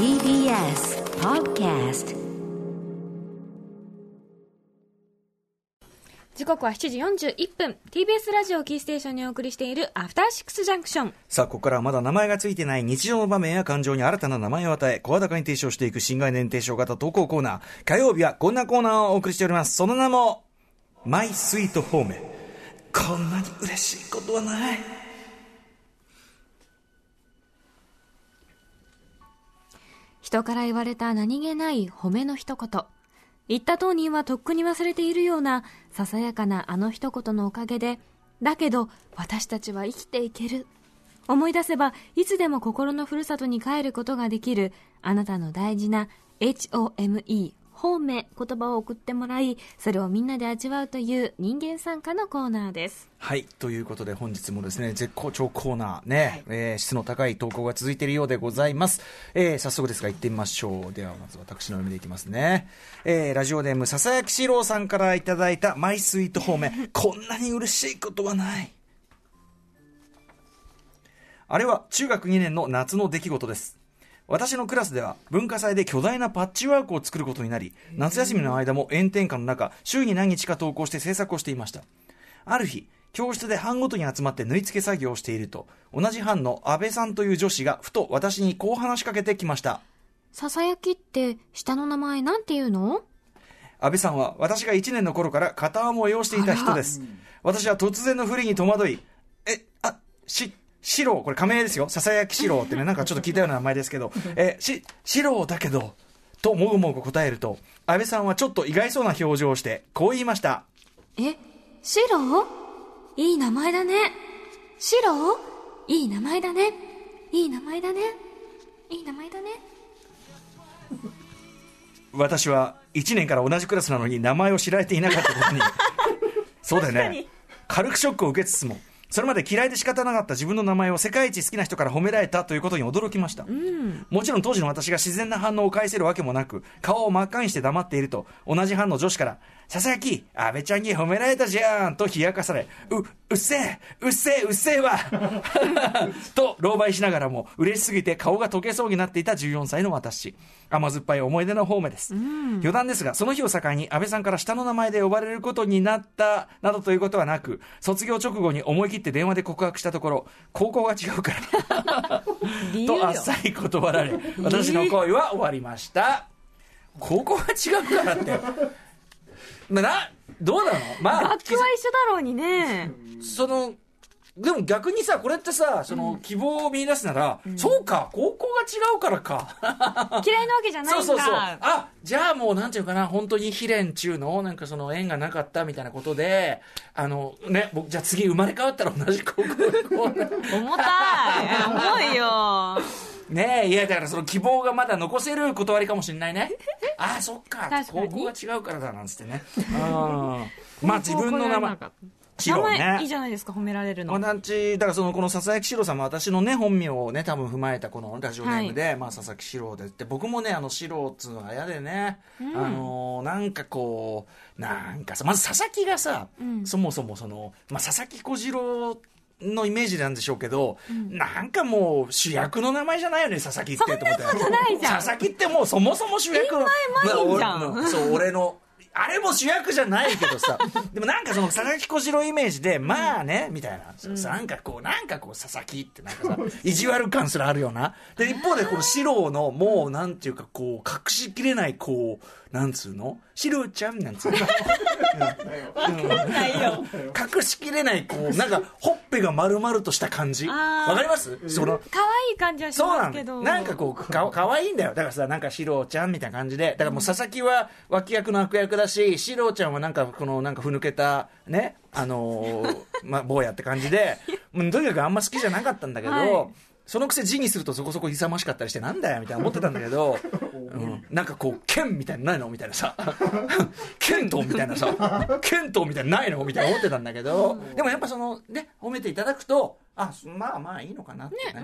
TBS Podcast 時刻は7時41分 TBS ラジオキーステーションにお送りしているアフターシックスジャンクションさあ、ここからはまだ名前がついてない日常の場面や感情に新たな名前を与え、声高に提唱していく新概念提唱型投稿コーナー。火曜日はこんなコーナーをお送りしております。その名も、マイスイートホーム。こんなに嬉しいことはない。人から言われた何気ない褒めの一言。言った当人はとっくに忘れているようなささやかなあの一言のおかげでだけど私たちは生きていける。思い出せばいつでも心のふるさとに帰ることができるあなたの大事な HOME 方面言葉を送ってもらいそれをみんなで味わうという人間参加のコーナーですはい。ということで本日もですね、絶好調コーナーね、えー質の高い投稿が続いているようでございます。えー早速ですが行ってみましょう。ではまず私の読みでいきますね。えーラジオネーム、笹焼史郎さんからいただいたマイスイート方面。こんなに嬉しいことはない。あれは中学2年の夏の出来事です。私のクラスでは文化祭で巨大なパッチワークを作ることになり、夏休みの間も炎天下の中、週に何日か投稿して制作をしていました。ある日、教室で班ごとに集まって縫い付け作業をしていると、同じ班の安倍さんという女子がふと私にこう話しかけてきました。ささやきって下の名前なんていうの？安倍さんは私が1年の頃から片思いをしていた人です。私は突然の不利に戸惑い、え、あ、し、四郎、これ仮名ですよ。ささやき四郎ってね、なんかちょっと聞いたような名前ですけど、え、し、四郎だけど、ともぐもぐ答えると、安倍さんはちょっと意外そうな表情をして、こう言いました。え、シロいい名前だね。シロいい名前だね。いい名前だね。いい名前だね。私は1年から同じクラスなのに名前を知られていなかったことに そうだよね軽くショックを受けつつもそれまで嫌いで仕方なかった自分の名前を世界一好きな人から褒められたということに驚きました、もちろん当時の私が自然な反応を返せるわけもなく顔を真っ赤にして黙っていると同じ班の女子から「ささやき安倍ちゃんに褒められたじゃん」と冷やかされ「ううっせえうっせえうっせえわ」と狼狽しながらも嬉しすぎて顔が溶けそうになっていた14歳の私。甘酸っぱい思い出の方面です、余談ですがその日を境に安倍さんから下の名前で呼ばれることになったなどということはなく卒業直後に思い切って電話で告白したところ高校が違うから。とあっさり断られ私の恋は終わりました。高校が違うからってななどうなの？まあ楽器は一緒だろうにね。そのでも逆にさこれってさその希望を見出すなら、そうか高校が違うからか 嫌いなわけじゃないんだ。そうそうそうあじゃあもうなんていうかな本当に悲恋中のなんかその縁がなかったみたいなことであのね僕じゃあ次生まれ変わったら同じ高校こう重たい。重いよ。ねえいやだからその希望がまだ残せる断りかもしれないねああそっか。高校が違うからだなんつってね。うん。まあ自分の名前。名前いいねじゃないですか、褒められるの。私だからそのこの佐々木史郎さんも私のね本名をね多分踏まえたこのラジオネームで、まあ佐々木史郎でって僕もねあの史郎っつうのが嫌でね、あのーなんかこうなんかさまず佐々木がさ、そもそもその、まあ、佐々木小次郎のイメージなんでしょうけど、なんかもう主役の名前じゃないよね佐々木ってと思って。そんなことないじゃん。佐々木ってもうそもそも主役のそう俺のあれも主役じゃないけどさ。でもなんかその佐々木小次郎イメージでまあねみたいな、さなんかこうなんかこう佐々木ってなんかさ意地悪感すらあるような。で一方でこの四郎のもうなんていうかこう隠しきれないこうなんつうの？四郎ちゃんなんつうの？隠しきれないこうなんかほっぺが丸々とした感じ。わかります？その可愛い感じはしそうますけど。なんかこうかかわいいんだよ。だからさなんか四郎ちゃんみたいな感じで。だからもう佐々木は脇役の悪役だし四郎ちゃんはなんかこのなんかふぬけたねあのー まあ坊やって感じで。とにかくあんま好きじゃなかったんだけど、はいそのくせ字にするとそこそこ勇ましかったりしてなんだよみたいな思ってたんだけど、うん、なんかこう剣みたいなのないのみたいなさ 剣道みたいなさ剣道みたいなのないのみたいな思ってたんだけど、でもやっぱそのね褒めていただくとあまあまあいいのかなってね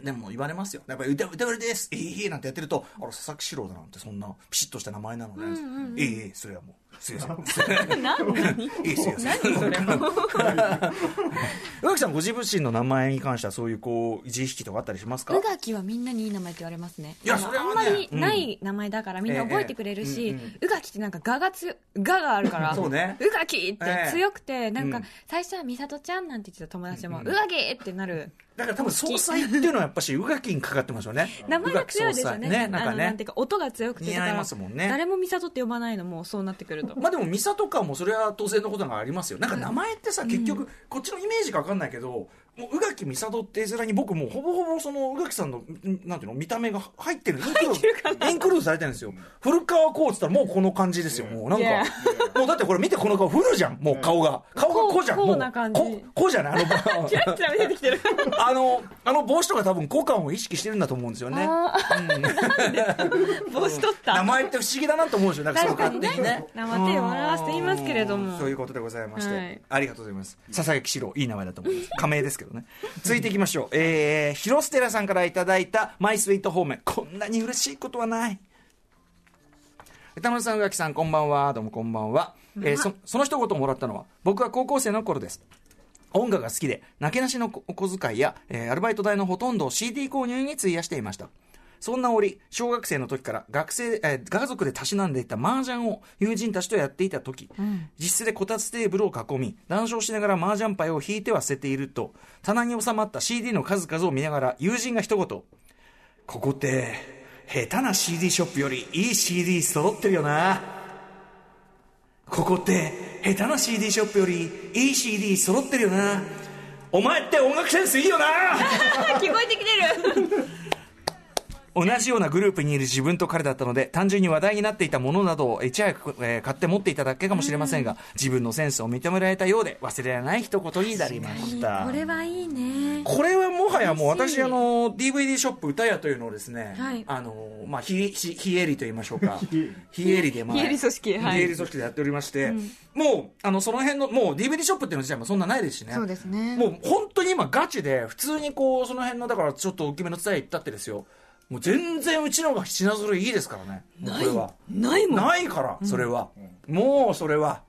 うん。でも言われますよ。やっぱり歌、歌われです。ええなんてやってると、あら、佐々木史郎だなんて、そんな、ピシッとした名前なのね。ええそれはもう、すいません。何？何？いいっすよ。何それ。も宇垣さんご自身の名前に関してはそういうこう自意識とかあったりしますか？宇垣はみんなにいい名前って言われますね。いやそれはね。あんまりない名前だからみんな覚えてくれるし、ええうんうん宇垣ってなんか「が」が強い「が」があるから。そうね。宇垣って強くて、なんかうん。最初は美里ちゃんなんて言ってた友達も「うん。宇垣!」ってなる。だから多分総裁っていうのはやっぱし宇垣にかかってますよね。名前が強いですよね。ね、なんかね。あのなんていう。か音が強くて似合いだからますもんね。誰も美里って呼ばないのもそうなってくるとまあでも、ミサとかもそれは当然のことがありますよ。なんか名前ってさ、結局、こっちのイメージか分かんないけど、もう宇垣美里って絵面に僕もうほぼほぼその宇垣さんの、んなんていうの、見た目が入ってる。インクルード、インクルードされてるんですよ。古川こうっつったらもうこの感じですよ。もうなんか、もうだってこれ見てこの顔、フルじゃん。もう顔が。顔がこうじゃん。こうな感じここうじゃない？あの、キラキラてきてる あの、あの帽子とか多分股間を意識してるんだと思うんですよね。帽子取った名前って不思議だなと思うんですよ。なんかその確かにね勝手にね。生手を表すと言いますけれどもうんそういうことでございまして、はいありがとうございます。佐々木史郎、いい名前だと思います。仮名ですけどね。続いていきましょう。えー、広瀬寺さんからいただいたマイスイート方面。こんなに嬉しいことはない。歌丸さん、宇垣さん、こんばんは。どうもこんばんは。えーそその一言もらったのは、僕は高校生の頃です。音楽が好きで、なけなしのお小遣いや、えーアルバイト代のほとんどを CD 購入に費やしていました。そんな折、小学生の時から学生、えー家族でたしなんでいた麻雀を友人たちとやっていた時、実質でこたつテーブルを囲み、談笑しながら麻雀牌を引いては捨てていると、棚に収まった CD の数々を見ながら友人が一言、ここって、下手な CD ショップよりいい CD 揃ってるよな。ここって、下手な CD ショップよりいい CD 揃ってるよな。お前って音楽センスいいよな 聞こえてきてる同じようなグループにいる自分と彼だったので、単純に話題になっていたものなどをいち早く、えー買って持っていただけかもしれませんが、自分のセンスを認められたようで、忘れられない一言になりました。これはいいね。これはもはやもう私あの DVD ショップ歌屋というのをですね、はい。あのまあ非非非営利と言いましょうか。非営利でまあ非営利組織はい。非営利組織でやっておりまして、もうあのその辺のもう DVD ショップっていうの自体もそんなないですしね。そうですね。もう本当に今ガチで普通にこうその辺のだからちょっと大きめの伝え行ったってですよもう全然うちの方が品揃えいいですからね。もうこれは。ないもん。ないからそれは、もうそれは。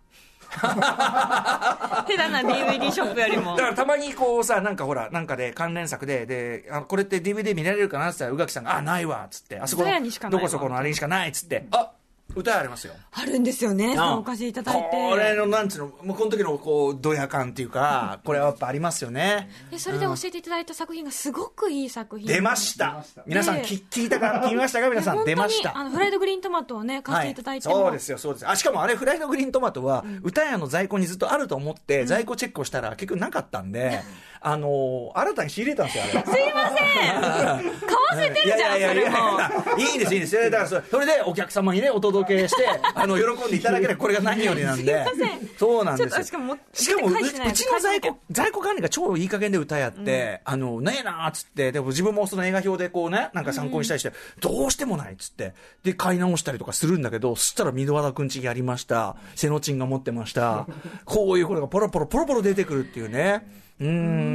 下手な DVD ショップよりも。だからたまにこうさ、なんかほら、なんかで関連作で、で、あこれって DVD 見られるかなって言ったら、宇垣さんが、あ、ないわ、っつって、あそこどこそこのあれにしかないっつって、あ歌屋ありますよ。あるんですよね。あ。お貸しいただいて。これの、なんつうの、もうこの時のこう、ドヤ感っていうか、これはやっぱありますよね。でそれで教えていただいた作品がすごくいい作品。出ました。皆さん、き聞いたか、聞きましたか？皆さん、出まし本当にあた。のフライドグリーントマトをね貸していただいても、そうですよ、そうです。あ、しかもあれ、フライドグリーントマトは、歌屋の在庫にずっとあると思って、在庫チェックをしたら、結局なかったんで、あのー新たに仕入れたんですよ、あれ。すいません買わせてるじゃんいやいやいやそれもいいんですいいんですだからそれそれでお客様にねお届けしてあの喜んでいただければこれが何よりなんですいませんそうなんですよしかもしかもううちの在庫在庫管理が超いい加減で歌やって、あのねえなーっつってでも自分もその映画表でこうねなんか参考にしたりして、どうしてもないっつってで買い直したりとかするんだけどそしたら箕輪田くんちやりました瀬野ちんが持ってましたこういうことがポロポロポロポロ出てくるっていうねうーん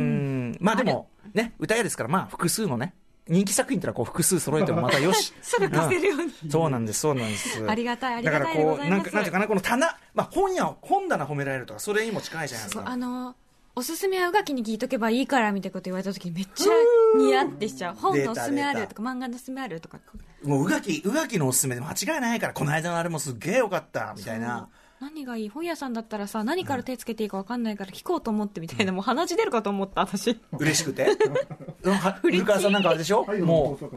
まあでもね歌屋ですからまあ複数のね人気作品ってのはこう複数揃えてもまたよし。すぐ貸せるようにうん。そうなんですそうなんです。ありがたいありがたいだからこうなんかなんていうかなこの棚、まあ、本屋本棚褒められるとかそれにも近いじゃないですか。あのおすすめは宇垣に聞いとけばいいからみたいなこと言われた時にめっちゃニヤってしちゃう。本のおすすめあるとか漫画のおすすめあるとかもう宇垣宇垣のおすすめで間違いないからこの間のあれもすっげえよかったみたいな何がいい？本屋さんだったらさ何から手つけていいか分かんないから聞こうと思ってみたいなもう鼻血出るかと思った私。嬉しくて？うんは古川さんなんかあれでしょ、はい、も、もう。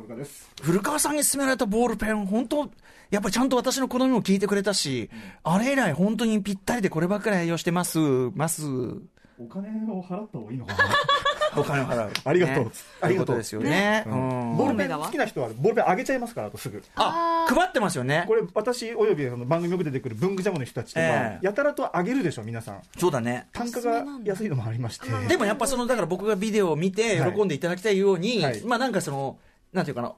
古川さんに勧められたボールペン本当やっぱりちゃんと私の好みも聞いてくれたし、あれ以来本当にぴったりでこればっかり愛用してます。ます。お金を払った方がいいのかな？お金を払う。ありがとう。ね。ありがとう。ですよねボールペン好きな人は、ボールペンあげちゃいますから、あとすぐ。あ配ってますよね。これ、私およびその番組よく出てくる文具ジャムの人たちとか、ええ。やたらとあげるでしょ、皆さん。そうだね。単価が安いのもありまして。でもやっぱそのだから僕がビデオを見てはい。喜んでいただきたいように、はい。まあなんかそのなんていうかな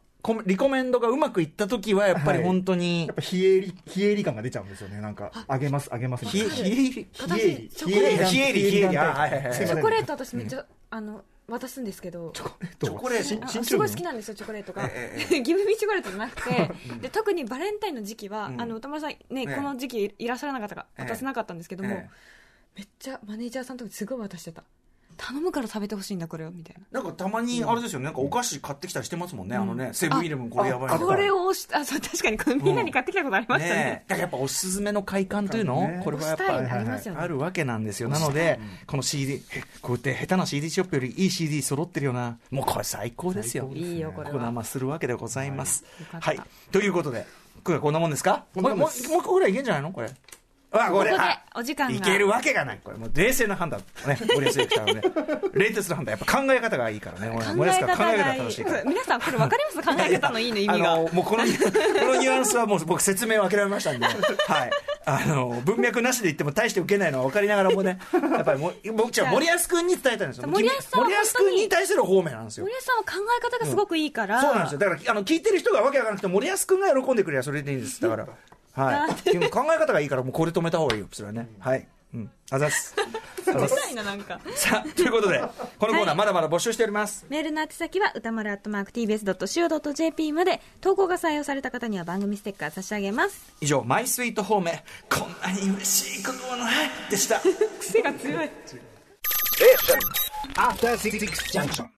リコメンドがうまくいった時はやっぱりはい本当にやっぱ非営利、非営利感が出ちゃうんですよね。なんか、あげます、あげますみたいな。非営利。私チョコレート非営利非営利チョコレート私めっちゃあの渡すんですけどチョコレートすごい好きなんですよチョコレートが、えギブミチョコレートじゃなくてで特にバレンタインの時期は、うんあの歌丸さんね、ええこの時期いらっしゃらなかったからええ渡せなかったんですけども、ええめっちゃマネージャーさんとかにすごい渡してた頼むから食べてほしいんだこれをみたいな。なんかたまにあれですよね。なんかお菓子買ってきたりしてますもんね、あのねセブンイレブンこれやばいなこれを押しあそう確かにこれみんなに買ってきたことありましたね。ねえ。だからやっぱおすすめの快感というの、ね。これはやっぱ押したいあるわけなんですよ。なのでこの CD こうやって下手な CD ショップよりいい CD 揃ってるようなもうこれ最高ですよ。最高ですいいよこれは。こだまするわけでございます。よかった。はい、ということでこれこんなもんですか？こもうもう一個ぐらいいけんじゃないの？これあこれここお時間が。いけるわけがない。これもう冷静な判断。ね森保ディレクターのね 冷徹な判断。やっぱ考え方がいいからね。考森保え方考え方がいい正しいから。皆さんこれ分かります考え方のいいの意味が。もうこのこのニュアンスはもう僕説明を諦めましたんで、はい、あの文脈なしで言っても大して受けないのは分かりながらもねやっぱりも僕じゃあ森保君に伝えたいんですよ。森保さんは森保君に対する方面なんですよ。森保さんは考え方がすごくいいから、そうなんですよ。だからあの聞いてる人がわけわからなくて森保君が喜んでくれやそれでいいんです。だからはい。で？も考え方がいいからもうこれ止めた方がいいよそれはね。はい。うん。あざっす。あざっす。いななんか。さあということでこのコーナーはい。まだまだ募集しております、メールの宛先は歌丸アットマーク TBS.CO.JP まで。投稿が採用された方には番組ステッカー差し上げます。以上「マイスイートホームへこんなに嬉しいことはない」でした。癖が強い。After Six Junction.